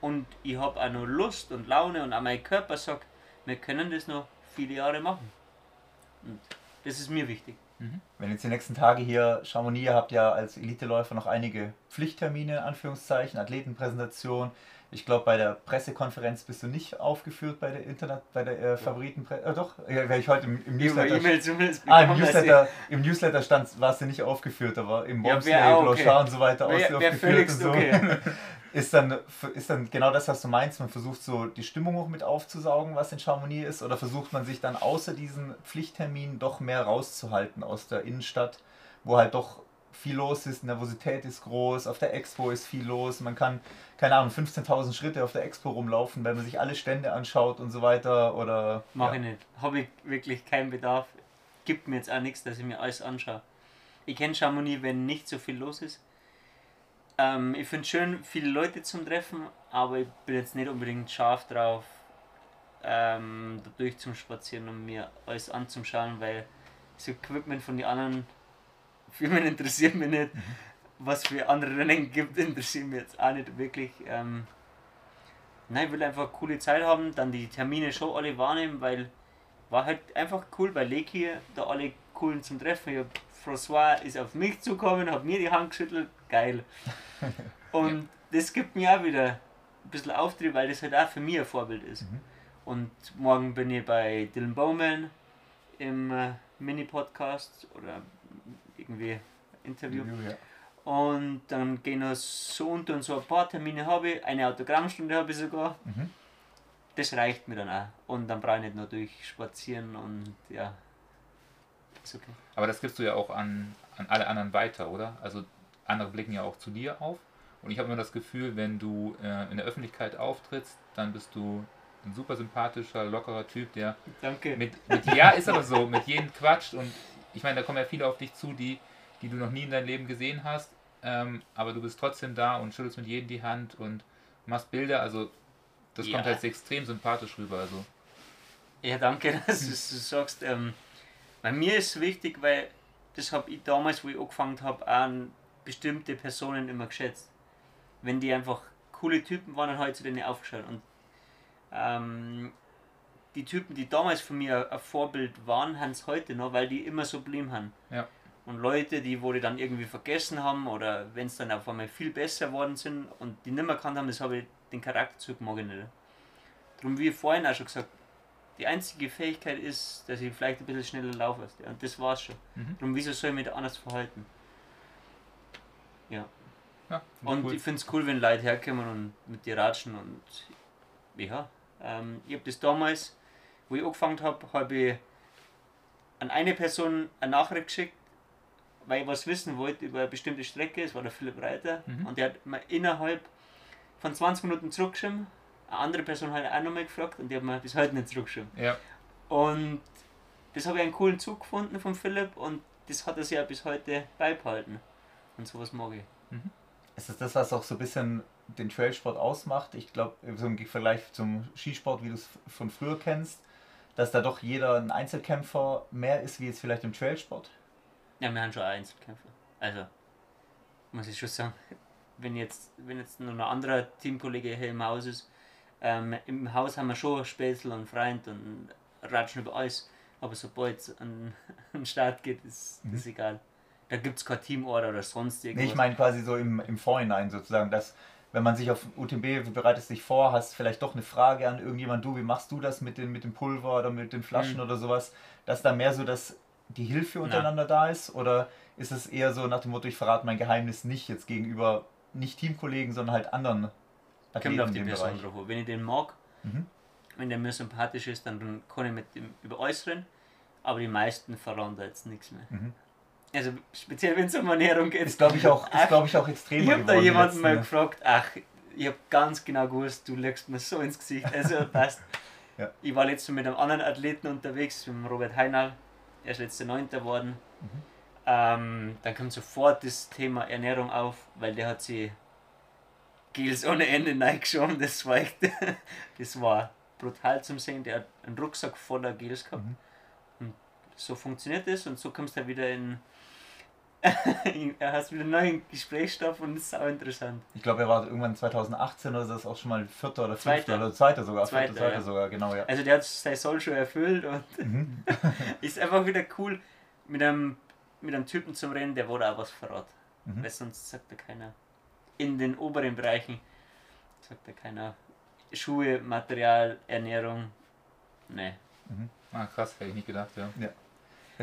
und ich habe auch noch Lust und Laune und auch mein Körper sagt, wir können das noch viele Jahre machen. Und das ist mir wichtig. Wenn jetzt die nächsten Tage hier Chamonix, ihr habt ja als Eliteläufer noch einige Pflichttermine, in Anführungszeichen, Athletenpräsentation. Ich glaube, bei der Pressekonferenz bist du nicht aufgeführt bei der Internet, bei der äh, Favoritenpresse. Äh, doch, ja, ich heute im, im Newsletter. E-Mail zumindest Ah, im bekommen, dass Newsletter, im Newsletter stand, warst du nicht aufgeführt, aber im Ja, Bobsleigh, wär auch okay. Blanchard und so weiter Wär- aufgeführt und so. okay. Ist dann, ist dann genau das, was du meinst, man versucht so die Stimmung auch mit aufzusaugen, was in Chamonix ist, oder versucht man sich dann außer diesen Pflichtterminen doch mehr rauszuhalten aus der Innenstadt, wo halt doch viel los ist, Nervosität ist groß, auf der Expo ist viel los, man kann, keine Ahnung, 15.000 Schritte auf der Expo rumlaufen, wenn man sich alle Stände anschaut und so weiter, oder... Mache ja. ich nicht. Habe ich wirklich keinen Bedarf. Gibt mir jetzt auch nichts, dass ich mir alles anschaue. Ich kenne Chamonix, wenn nicht so viel los ist. Ähm, ich finde es schön, viele Leute zum Treffen, aber ich bin jetzt nicht unbedingt scharf drauf, ähm, da durch zum Spazieren und mir alles anzuschauen, weil das Equipment von den anderen Firmen interessiert mich nicht. Was für andere Rennen gibt, interessiert mich jetzt auch nicht wirklich. Ähm, nein, ich will einfach eine coole Zeit haben, dann die Termine schon alle wahrnehmen, weil war halt einfach cool bei Leki, da alle coolen zum Treffen. Ich hab, François ist auf mich zugekommen, hat mir die Hand geschüttelt, geil. Und das gibt mir auch wieder ein bisschen Auftrieb, weil das halt auch für mich ein Vorbild ist. Mhm. Und morgen bin ich bei Dylan Bowman im äh, Mini-Podcast oder irgendwie Interview. Ja. Und dann gehen noch so und und so ein paar Termine habe ich, eine Autogrammstunde habe ich sogar. Mhm. Das reicht mir dann auch. Und dann brauche ich nicht nur durchspazieren und ja. Ist okay. Aber das gibst du ja auch an, an alle anderen weiter, oder? Also andere blicken ja auch zu dir auf. Und ich habe immer das Gefühl, wenn du äh, in der Öffentlichkeit auftrittst, dann bist du ein super sympathischer, lockerer Typ, der Danke. mit, mit ja, ist aber so, mit jedem quatscht. Und ich meine, da kommen ja viele auf dich zu, die, die du noch nie in deinem Leben gesehen hast. Ähm, aber du bist trotzdem da und schüttelst mit jedem die Hand und machst Bilder. Also das Ja. kommt halt extrem sympathisch rüber. Also Ja, danke, dass du sagst. Ähm, bei mir ist es wichtig, weil das habe ich damals, wo ich angefangen habe, an bestimmte Personen immer geschätzt. Wenn die einfach coole Typen waren, dann habe ich zu denen aufgeschaut. Und ähm, die Typen, die damals für mich ein Vorbild waren, haben es heute noch, weil die immer so blieben haben. Ja. Und Leute, die die dann irgendwie vergessen haben oder wenn es dann auf einmal viel besser geworden sind und die nicht mehr erkannt haben, das habe ich den Charakterzug mag ich nicht. Darum, wie vorhin auch schon gesagt, die einzige Fähigkeit ist, dass ich vielleicht ein bisschen schneller laufe als der. Und das war's schon. Mhm. Darum, wieso soll ich mich da anders verhalten? Ja. ja, Und cool. ich finde es cool, wenn Leute herkommen und mit dir ratschen und ja. Ähm, ich habe das damals, wo ich angefangen habe, habe ich an eine Person eine Nachricht geschickt, weil ich was wissen wollte über eine bestimmte Strecke, es war der Philipp Reiter, Mhm. und der hat mir innerhalb von 20 Minuten zurückgeschrieben. Eine andere Person hat auch nochmal gefragt und die hat mir bis heute nicht zurückgeschrieben. ja, Und das habe ich einen coolen Zug gefunden von Philipp und das hat er sich ja bis heute beibehalten. Und sowas mag ich. Ist das das, was auch so ein bisschen den Trailsport ausmacht? Ich glaube, so im Vergleich zum Skisport, wie du es von früher kennst, dass da doch jeder ein Einzelkämpfer mehr ist, wie jetzt vielleicht im Trailsport. Ja, wir haben schon Einzelkämpfer. Also, muss ich schon sagen, wenn jetzt, wenn jetzt noch ein anderer Teamkollege hier im Haus ist, ähm, im Haus haben wir schon Spätzl und Freund und ratschen über alles. Aber sobald es an an den Start geht, ist das egal. Da gibt es kein Teamorder oder sonst Nee, irgendwas. ich meine quasi so im, im Vorhinein sozusagen, dass wenn man sich auf UTMB, du bereitest dich vor, hast vielleicht doch eine Frage an irgendjemand, du, wie machst du das mit, den, mit dem Pulver oder mit den Flaschen Mhm. oder sowas, dass da mehr so dass die Hilfe untereinander da ist? Oder ist es eher so nach dem Motto, ich verrate mein Geheimnis nicht jetzt gegenüber nicht Teamkollegen, sondern halt anderen Kommt auf die Person drauf. Wenn ich den mag, Mhm. wenn der mir sympathisch ist, dann kann ich mit dem über alles reden. Aber die meisten verraten da jetzt nichts mehr. Mhm. Also speziell wenn es um Ernährung geht. Ist glaube ich auch, ist, glaub ich, auch extrem Ich habe da jemanden mal gefragt, ach, ich habe ganz genau gewusst, du legst mir so ins Gesicht. Also passt. Ja. Ich war letztes Mal mit einem anderen Athleten unterwegs, mit dem Robert Heinal. Er ist letzter Neunter geworden. Mhm. Ähm, dann kommt sofort das Thema Ernährung auf, weil der hat sie Gels ohne Ende reingeschoben, das war echt, das war brutal zum Sehen. Der hat einen Rucksack voller Gels gehabt. Mhm. Und so funktioniert das und so kommst du wieder in. er hast wieder einen neuen Gesprächsstoff und ist auch interessant. Ich glaube, er war irgendwann 2018 oder so, das ist auch schon mal vierter oder fünfter Zweiter. oder zweiter sogar. Zweiter, vierter, zweiter ja. sogar, genau, ja. Also der hat sein Soll schon erfüllt und Mhm. ist einfach wieder cool mit einem, mit einem Typen zum Rennen, der wurde auch was verrat. Mhm. Weil sonst sagt da keiner. In den oberen Bereichen sagt da keiner Schuhe, Material, Ernährung. Nee. Ah, krass, hätte ich nicht gedacht, ja. Bist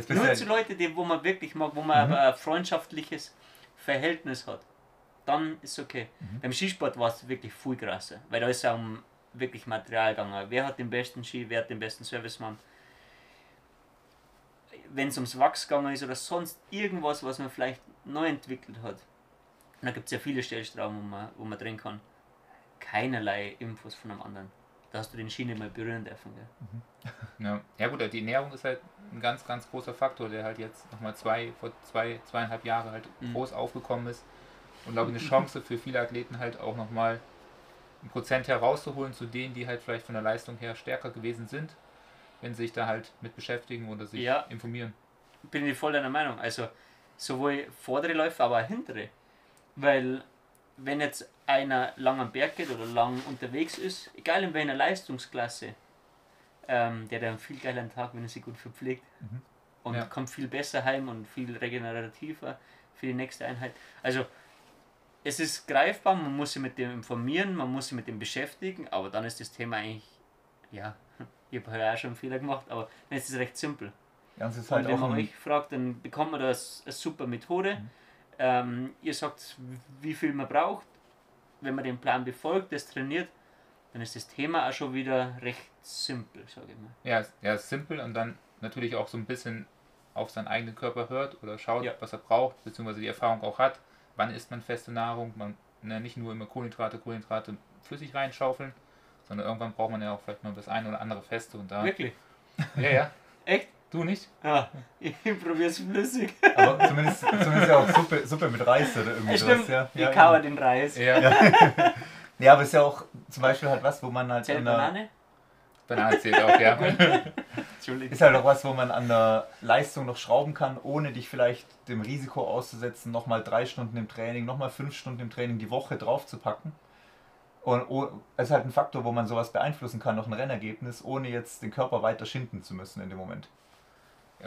Nur zu Leuten, die, wo man wirklich mag, wo man Mhm. aber ein freundschaftliches Verhältnis hat. Dann ist okay. Mhm. Beim Skisport war es wirklich viel krasser, weil da ist ja um wirklich Material gegangen. Wer hat den besten Ski, wer hat den besten Servicemann? Wenn es ums Wachs gegangen ist oder sonst irgendwas, was man vielleicht neu entwickelt hat. Und da gibt es ja viele Stellstrauben, wo man, wo man drin kann. Keinerlei Infos von einem anderen. Da hast du den nicht mehr berühren dürfen. Gell? Ja. ja gut, die Ernährung ist halt ein ganz, ganz großer Faktor, der halt jetzt nochmal zwei, vor zwei, zweieinhalb Jahre halt Mhm. groß aufgekommen ist. Und glaube ich eine Chance für viele Athleten halt auch nochmal ein Prozent herauszuholen zu denen, die halt vielleicht von der Leistung her stärker gewesen sind, wenn sie sich da halt mit beschäftigen oder sich Ja. informieren. bin ich voll deiner Meinung. Also sowohl vordere Läufer, aber auch hintere. Weil wenn jetzt einer lang am Berg geht oder lang unterwegs ist, egal in welcher Leistungsklasse, ähm, der hat einen viel geileren Tag, wenn er sich gut verpflegt. Mhm. Und Ja. kommt viel besser heim und viel regenerativer für die nächste Einheit. Also es ist greifbar, man muss sich mit dem informieren, man muss sich mit dem beschäftigen, aber dann ist das Thema eigentlich, ja, ich habe ja auch schon einen Fehler gemacht, aber dann ist es recht simpel. ja, und es ist Und halt wenn auch man euch fragt, dann bekommt man das eine super Methode. Mhm. Ähm, ihr sagt, wie viel man braucht. Wenn man den Plan befolgt, das trainiert, dann ist das Thema auch schon wieder recht simpel, sage ich mal. Ja, ja, ist simpel und dann natürlich auch so ein bisschen auf seinen eigenen Körper hört oder schaut, Ja. was er braucht, beziehungsweise die Erfahrung auch hat. Wann isst man feste Nahrung? Man ne, nicht nur immer Kohlenhydrate, Kohlenhydrate flüssig reinschaufeln, sondern irgendwann braucht man ja auch vielleicht mal das eine oder andere Feste und da. Wirklich? Ja, ja. Echt? Du nicht? Ja, ich probiere es flüssig. aber zumindest, zumindest ja auch Suppe, Suppe mit Reis oder irgendwie Ja, sowas. stimmt, Ja, ich ja, kauere den Reis. Ja. ja, aber es ist ja auch zum Beispiel halt was, wo man halt Zählt an der, Banane? Banane zählt auch, ja. Entschuldigung. ist halt auch was, wo man an der Leistung noch schrauben kann, ohne dich vielleicht dem Risiko auszusetzen, nochmal drei Stunden im Training, nochmal fünf Stunden im Training die Woche drauf zu packen. Und es ist halt ein Faktor, wo man sowas beeinflussen kann, noch ein Rennergebnis, ohne jetzt den Körper weiter schinden zu müssen in dem Moment.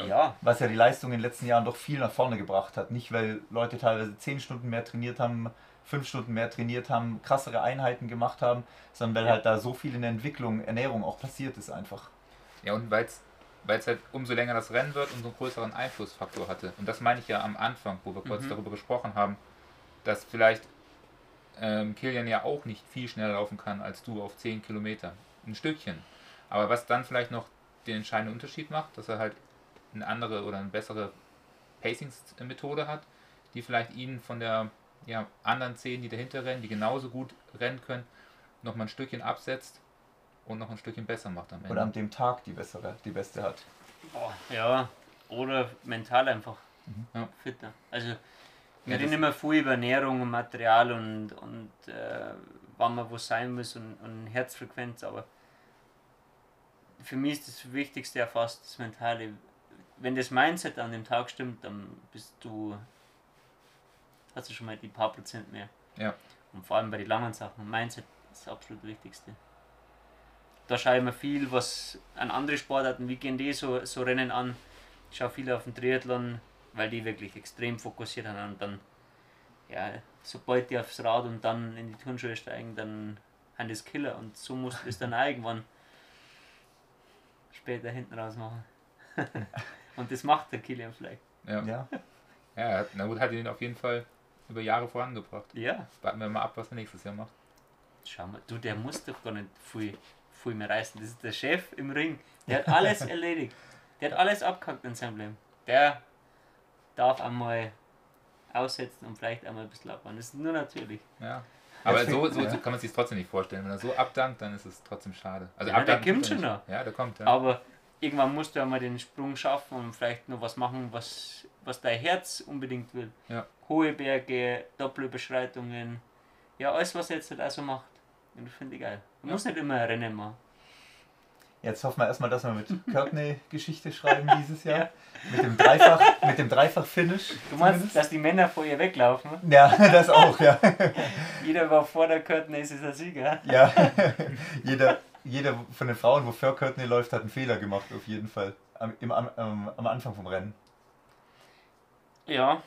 Ja, Was ja die Leistung in den letzten Jahren doch viel nach vorne gebracht hat. Nicht, weil Leute teilweise zehn Stunden mehr trainiert haben, fünf Stunden mehr trainiert haben, krassere Einheiten gemacht haben, sondern weil Ja. halt da so viel in der Entwicklung, Ernährung auch passiert ist einfach. Ja, und weil es halt umso länger das Rennen wird, umso größeren Einflussfaktor hatte. Und das meine ich ja am Anfang, wo wir kurz Mhm. darüber gesprochen haben, dass vielleicht ähm, Kilian ja auch nicht viel schneller laufen kann als du auf 10 Kilometer. Ein Stückchen. Aber was dann vielleicht noch den entscheidenden Unterschied macht, dass er halt eine andere oder eine bessere Pacing-Methode hat, die vielleicht ihn von der ja, anderen 10, die dahinter rennen, die genauso gut rennen können, nochmal ein Stückchen absetzt und noch ein Stückchen besser macht am Ende. Oder an dem Tag die bessere, die beste hat. Boah, ja. Oder mental einfach Mhm. Ja. fitter. Also wir Ja, reden immer viel über Ernährung und Material und, und äh, wann man wo sein muss und, und Herzfrequenz, aber für mich ist das Wichtigste ja fast das Mentale. Wenn das Mindset an dem Tag stimmt, dann bist du, hast du schon mal die paar Prozent mehr. Ja. Und vor allem bei den langen Sachen, Mindset ist das absolut Wichtigste. Da schaue ich mir viel, was an andere Sportarten, wie gehen die so, so Rennen an. Ich schaue viel auf den Triathlon, weil die wirklich extrem fokussiert haben und dann, ja, sobald die aufs Rad und dann in die Turnschuhe steigen, dann haben das Killer und so musst du es dann irgendwann später hinten raus machen. und das macht der Kilian vielleicht. Ja. Ja, Ja, hat- na gut, hat ihn auf jeden Fall über Jahre vorangebracht. Ja, Warten wir mal ab, was er nächstes Jahr macht. schau mal, du, der muss doch gar nicht viel, viel mehr reißen. Das ist der Chef im Ring. Der hat alles erledigt. Der hat alles abgehackt in seinem Leben. Der darf einmal aussetzen und vielleicht einmal ein bisschen abbauen. Das ist nur natürlich. Ja. Aber so, so ja. kann man sich trotzdem nicht vorstellen. Wenn er so abdankt, dann ist es trotzdem schade. Also Ja, der abdanken kommt schon nicht. Ja, der kommt, ja. Aber irgendwann musst du einmal den Sprung schaffen und vielleicht noch was machen, was, was dein Herz unbedingt will. Ja. Hohe Berge, Doppelüberschreitungen, Ja, alles, was er jetzt halt auch so macht. Und das finde ich geil. Man Ja. muss nicht immer ein Rennen machen. Jetzt hoffen wir erstmal, dass wir mit Courtney Geschichte schreiben dieses Jahr. Ja. Mit dem Dreifach, mit dem Dreifach-Finish. Du meinst, zumindest. dass die Männer vor ihr weglaufen? Ja, das auch, ja. Jeder war vor der Courtney, ist ein Sieger. Ja, jeder, jeder von den Frauen, wo für Courtney läuft, hat einen Fehler gemacht, auf jeden Fall. Am, im, am, am, am Anfang vom Rennen. Ja,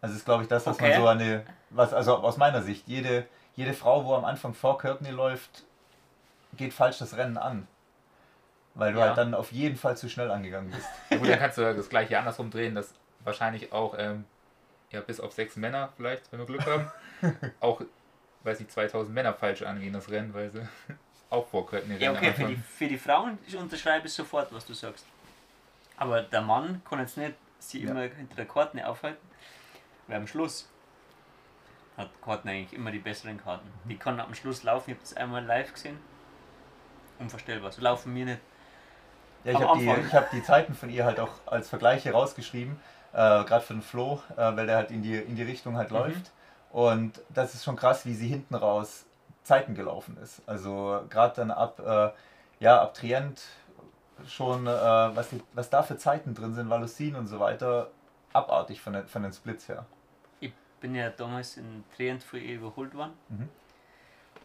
Also ist, glaube ich, das, was Okay. man so eine, was, also aus meiner Sicht, jede, jede Frau, wo am Anfang vor Courtney läuft, geht falsch das Rennen an. Weil du Ja. halt dann auf jeden Fall zu schnell angegangen bist. Ja, gut, dann kannst du das gleiche andersrum drehen, dass wahrscheinlich auch, ähm, ja, bis auf sechs Männer vielleicht, wenn wir Glück haben, auch, weiß ich, 2000 Männer falsch angehen, das Rennen, weil sie auch vor Courtney ja rennen. okay, für die, für die Frauen unterschreibe ich sofort, was du sagst. Aber der Mann kann jetzt nicht sie Ja. immer hinter der Karten aufhalten, weil am Schluss hat Karten eigentlich immer die besseren Karten. Mhm. Die kann am Schluss laufen, ich habe das einmal live gesehen. Unvorstellbar, so laufen mir nicht. Ja, ich habe die, ich hab die Zeiten von ihr halt auch als Vergleiche rausgeschrieben, äh, gerade für den Flo, äh, weil der halt in die, in die Richtung halt Mhm. läuft. Und das ist schon krass, wie sie hinten raus Zeiten gelaufen ist. Also gerade dann ab, äh, ja, ab Trient schon, äh, was, die, was da für Zeiten drin sind, Valusin und so weiter, abartig von, den, von den Splits her. Ich bin ja damals in Trient für ihr überholt worden. Mhm.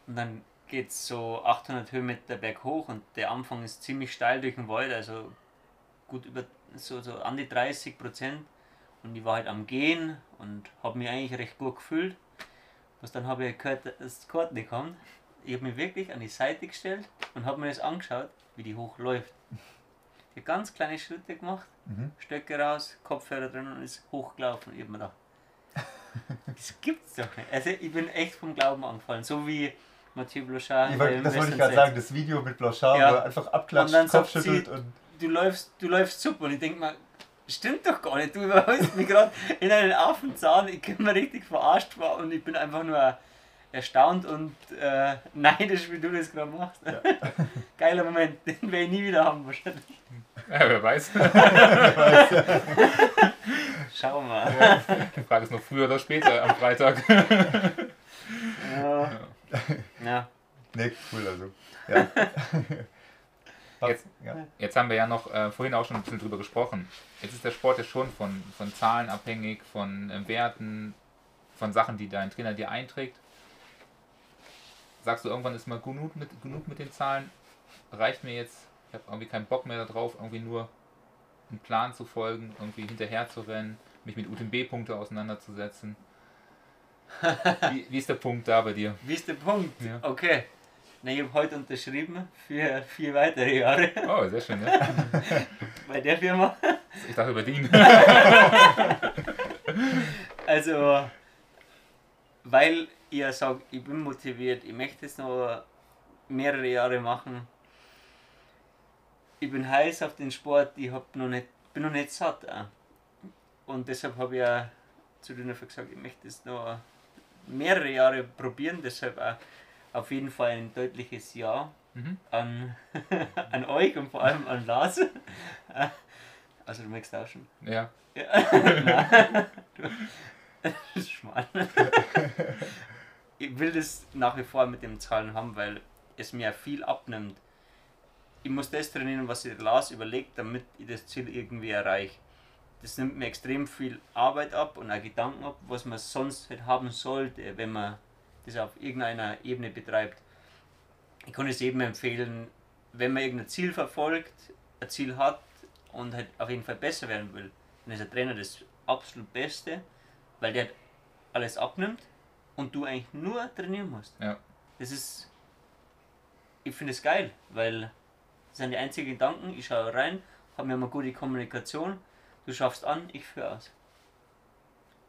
Und dann geht es so 800 Höhenmeter berghoch und der Anfang ist ziemlich steil durch den Wald, also gut über so, so an die 30 Prozent. Und ich war halt am Gehen und habe mich eigentlich recht gut gefühlt. Was dann habe ich gehört, dass das Courtney kommt. Ich habe mich wirklich an die Seite gestellt und habe mir das angeschaut, wie die hochläuft. Die hat ganz kleine Schritte gemacht, Mhm. Stöcke raus, Kopfhörer drin und ist hochgelaufen. Ich habe mir gedacht, das gibt's doch nicht. Also ich bin echt vom Glauben angefallen, so wie Mathieu Blanchard. Ich wollt, das wollte ich gerade sagen, das Video mit Blanchard, Ja. wo er einfach abklatscht, Und Kopf schüttelt sie- und Du läufst, du läufst super und ich denke mir, stimmt doch gar nicht. Du überholst mich gerade in einen Affenzahn. Ich bin mir richtig verarscht war und ich bin einfach nur erstaunt und äh, neidisch, wie du das gerade machst. Geiler Moment, den werde ich nie wieder haben wahrscheinlich. Ja, wer weiß. Schau mal. Die Frage ist noch früher oder später am Freitag. Ja. ja. Ne, cool, also. Ja. Jetzt- ja. Jetzt haben wir ja noch äh, vorhin auch schon ein bisschen drüber gesprochen. Jetzt ist der Sport ja schon von, von Zahlen abhängig, von äh, Werten, von Sachen, die dein Trainer dir einträgt. Sagst du, irgendwann ist mal genug mit, genug mit den Zahlen? Reicht mir jetzt, ich habe irgendwie keinen Bock mehr darauf, irgendwie nur einen Plan zu folgen, irgendwie hinterher zu rennen, mich mit UTMB-Punkte auseinanderzusetzen. Wie, wie ist der Punkt da bei dir? Wie ist der Punkt? Ja. Okay. Na, ich habe heute unterschrieben für vier weitere Jahre Oh, sehr schön, ja. bei der Firma. Ich dachte über den. Also, weil ich ja sage, ich bin motiviert, ich möchte es noch mehrere Jahre machen. Ich bin heiß auf den Sport, ich hab noch nicht, bin noch nicht satt. Auch. Und deshalb habe ich ja zu denen gesagt, ich möchte es noch mehrere Jahre probieren, deshalb auch auf jeden Fall ein deutliches Ja Mhm. an, an euch und vor allem an Lars. Also du möchtest auch schon. Ja. Ja. Nein. Das ist schmal. Ich will das nach wie vor mit den Zahlen haben, weil es mir viel abnimmt. Ich muss das trainieren, was sich Lars überlegt, damit ich das Ziel irgendwie erreiche. Das nimmt mir extrem viel Arbeit ab und auch Gedanken ab, was man sonst halt haben sollte, wenn man das auf irgendeiner Ebene betreibt. Ich kann es jedem empfehlen, wenn man irgendein Ziel verfolgt, ein Ziel hat und halt auf jeden Fall besser werden will, dann ist der Trainer das absolut Beste, weil der alles abnimmt und du eigentlich nur trainieren musst. Ja. Das ist, ich finde es geil, weil das sind die einzigen Gedanken, ich schaue rein, habe mir mal gute Kommunikation, du schaffst an, ich führe aus.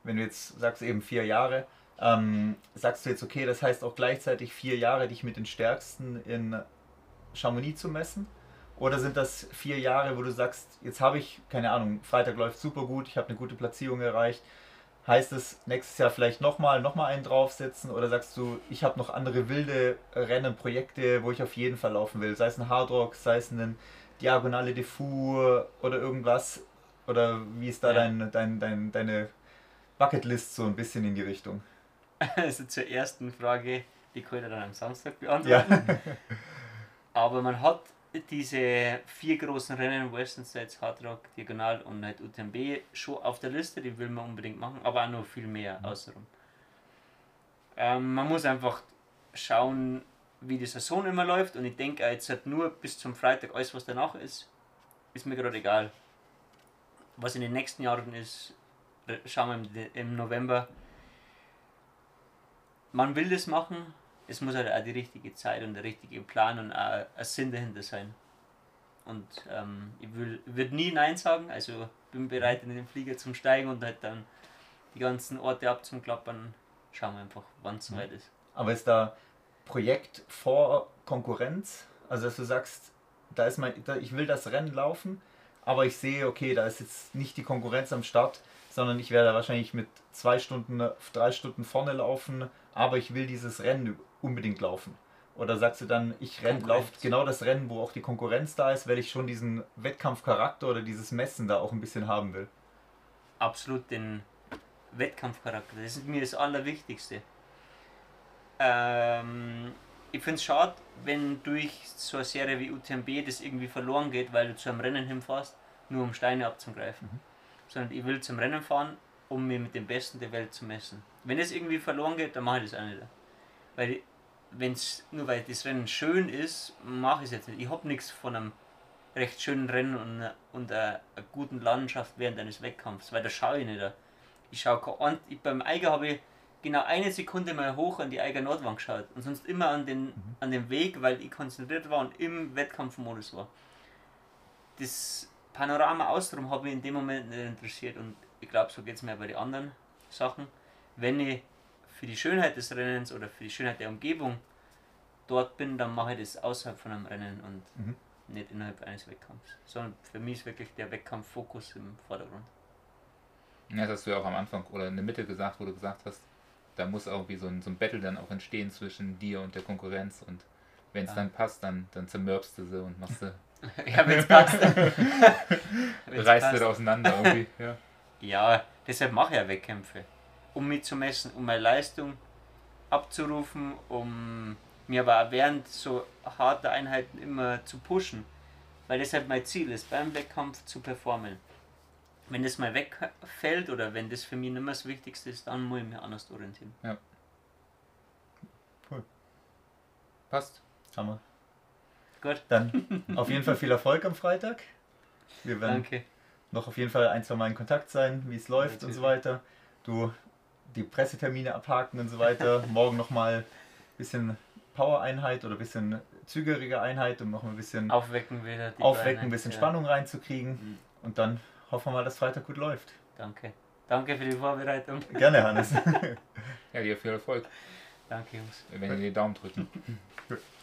Wenn du jetzt sagst eben vier Jahre, ähm, sagst du jetzt okay, das heißt auch gleichzeitig vier Jahre, dich mit den Stärksten in Chamonix zu messen? Oder sind das vier Jahre, wo du sagst, jetzt habe ich, keine Ahnung, Freitag läuft super gut, ich habe eine gute Platzierung erreicht. Heißt es nächstes Jahr vielleicht nochmal noch mal einen draufsetzen? Oder sagst du, ich habe noch andere wilde Rennen, Projekte, wo ich auf jeden Fall laufen will? Sei es ein Hardrock, sei es ein Diagonale de Fou oder irgendwas? Oder wie ist da Ja. dein, dein, dein, deine Bucketlist so ein bisschen in die Richtung? Also zur ersten Frage, die kann ich dann am Samstag beantworten. Ja. Aber man hat diese vier großen Rennen, Western States, Hard Rock, Diagonal und halt UTMB, schon auf der Liste, die will man unbedingt machen, aber auch noch viel mehr mhm. außenrum. Ähm, man muss einfach schauen, wie die Saison immer läuft und ich denke jetzt halt nur bis zum Freitag, alles was danach ist, ist mir gerade egal. Was in den nächsten Jahren ist, schauen wir im November. Man will das machen, es muss halt auch die richtige Zeit und der richtige Plan und auch ein Sinn dahinter sein. Und ähm, ich will würde nie Nein sagen, also bin bereit in den Flieger zum Steigen und halt dann die ganzen Orte abzuklappern. Schauen wir einfach, wann es soweit ist. Aber ist da Projekt vor Konkurrenz? Also dass du sagst, da ist mein, da, ich will das Rennen laufen, aber ich sehe, okay, da ist jetzt nicht die Konkurrenz am Start, sondern ich werde wahrscheinlich mit zwei Stunden, drei Stunden vorne laufen, aber ich will dieses Rennen unbedingt laufen? Oder sagst du dann, ich laufe genau das Rennen, wo auch die Konkurrenz da ist, weil ich schon diesen Wettkampfcharakter oder dieses Messen da auch ein bisschen haben will? Absolut den Wettkampfcharakter. Das ist mir das Allerwichtigste. Ähm, ich finde es schade, wenn durch so eine Serie wie UTMB das irgendwie verloren geht, weil du zu einem Rennen hinfährst, nur um Steine abzugreifen. Mhm. Sondern ich will zum Rennen fahren, um mich mit dem Besten der Welt zu messen. Wenn es irgendwie verloren geht, dann mache ich das auch nicht. Weil wenn's, nur weil das Rennen schön ist, mache ich es jetzt nicht. Ich habe nichts von einem recht schönen Rennen und, und einer, guten Landschaft während eines Wettkampfs, weil da schaue ich nicht. Ich schaue ich, beim Eiger habe ich genau eine Sekunde mal hoch an die Eiger Nordwand geschaut und sonst immer an den, mhm. an den Weg, weil ich konzentriert war und im Wettkampfmodus war. Das Panorama außenrum hat mich in dem Moment nicht interessiert und ich glaube, so geht es mir bei den anderen Sachen. Wenn ich für die Schönheit des Rennens oder für die Schönheit der Umgebung dort bin, dann mache ich das außerhalb von einem Rennen und mhm. nicht innerhalb eines Wettkampfs. Sondern für mich ist wirklich der Wettkampffokus im Vordergrund. Ja, das hast du ja auch am Anfang oder in der Mitte gesagt, wo du gesagt hast, da muss irgendwie so ein, so ein Battle dann auch entstehen zwischen dir und der Konkurrenz und wenn es ja. dann passt, dann, dann zermürbst du sie und machst du. ja, wenn es passt. Reißt du auseinander irgendwie. Ja. ja, deshalb mache ich ja Wettkämpfe um mich zu messen, um meine Leistung abzurufen, um mir aber während so harter Einheiten immer zu pushen. Weil deshalb mein Ziel ist, beim Wettkampf zu performen. Wenn das mal wegfällt oder wenn das für mich nicht mehr das Wichtigste ist, dann muss ich mich anders orientieren. Ja. Cool. Passt. Hammer. Gut. Dann auf jeden Fall viel Erfolg am Freitag. Wir werden Danke. noch auf jeden Fall ein, zwei Mal in Kontakt sein, wie es läuft Natürlich. und so weiter. Du die Pressetermine abhaken und so weiter. Morgen nochmal ein bisschen Power-Einheit oder ein bisschen zügigere Einheit, um noch ein bisschen aufwecken, wieder aufwecken ein bisschen ja. Spannung reinzukriegen. Mhm. Und dann hoffen wir mal, dass Freitag gut läuft. Danke. Danke für die Vorbereitung. Gerne, Hannes. ja, dir viel Erfolg. Danke, Jungs. Wenn ihr die Daumen drücken.